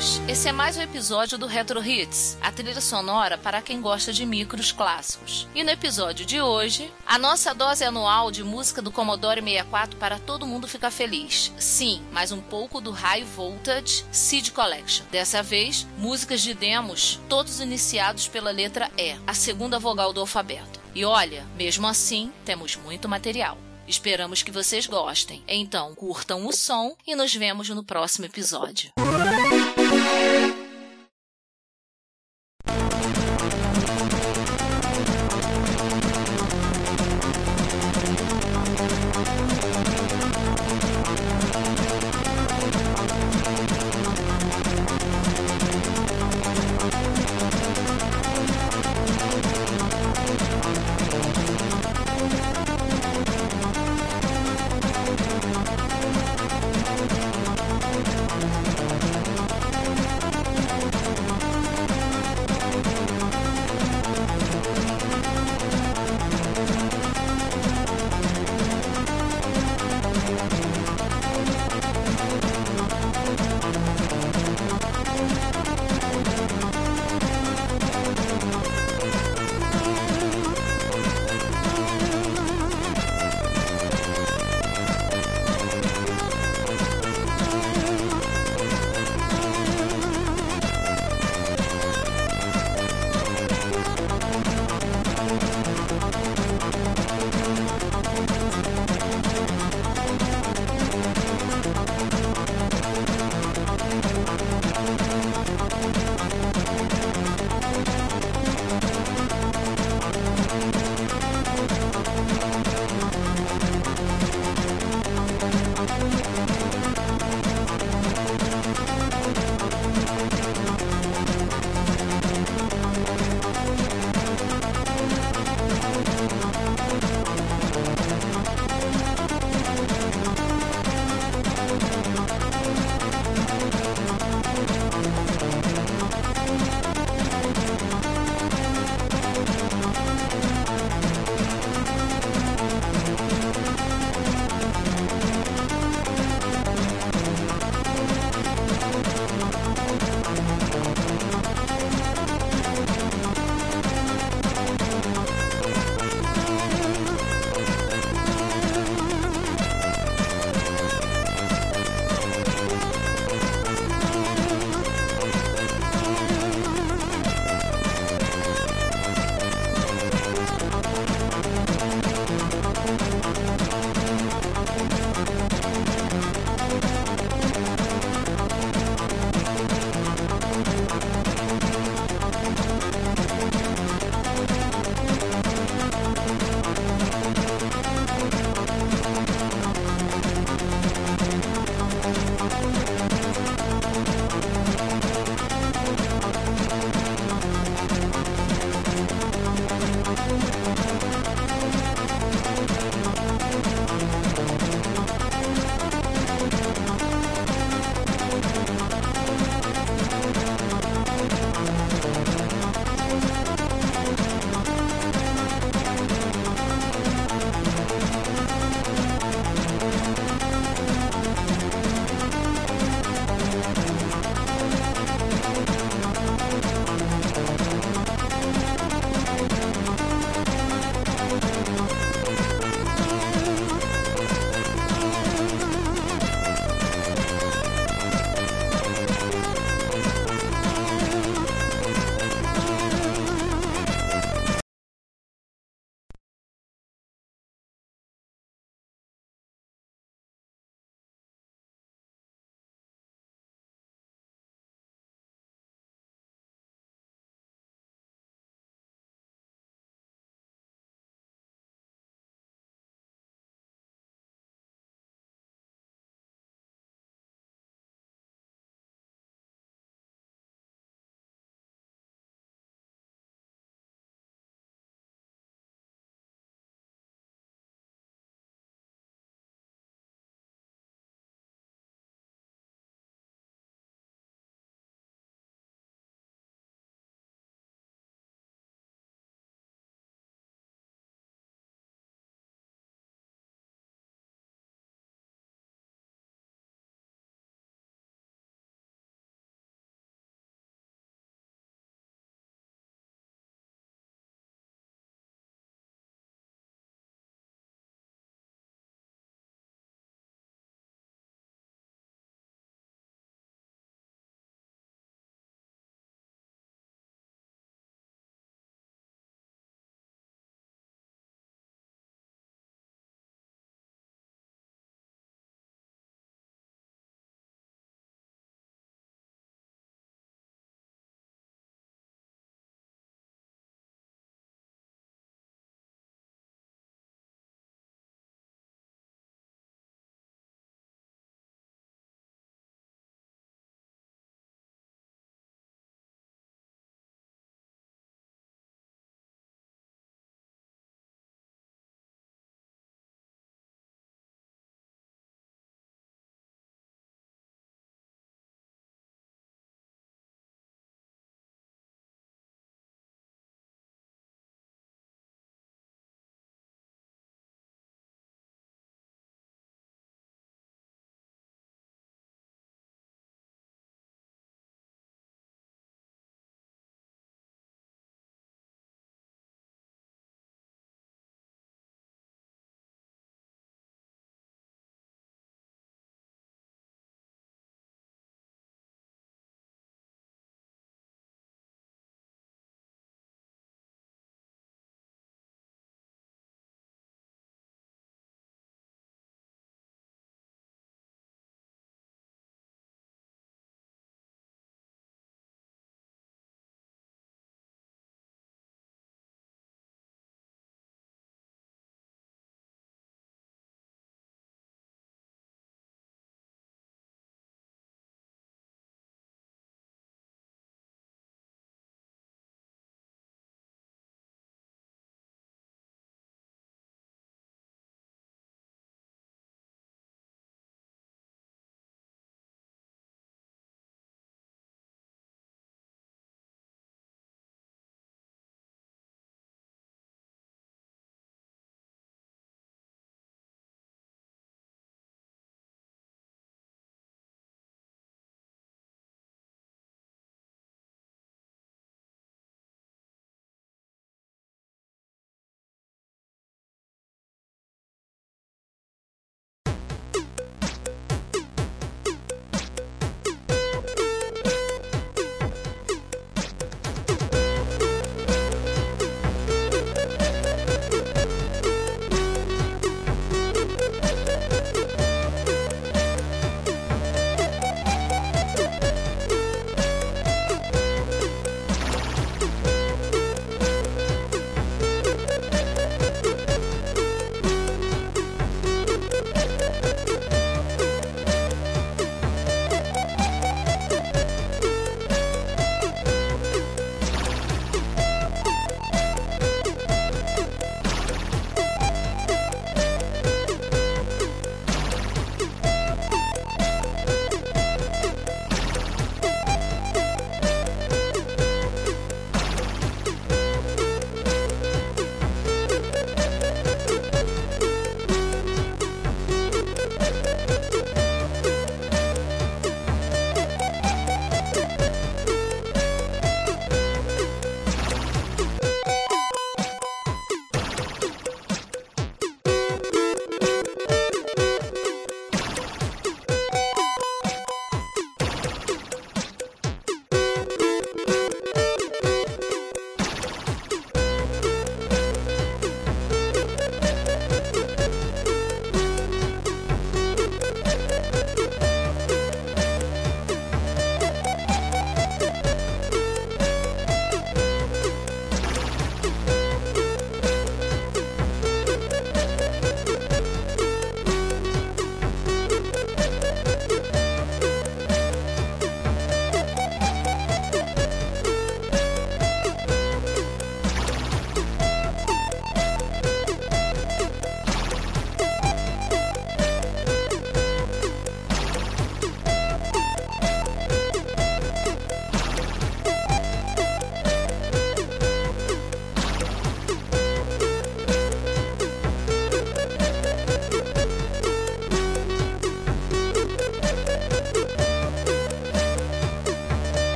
Olá a todos! Esse é mais um episódio do Retro Hits, a trilha sonora para quem gosta de micros clássicos. E no episódio de hoje, a nossa dose anual de música do Commodore 64 para todo mundo ficar feliz. Sim, mais um pouco do High Voltage Seed Collection. Dessa vez, músicas de demos, todos iniciados pela letra E, a segunda vogal do alfabeto. E olha, mesmo assim, temos muito material. Esperamos que vocês gostem. Então, curtam o som e nos vemos no próximo episódio.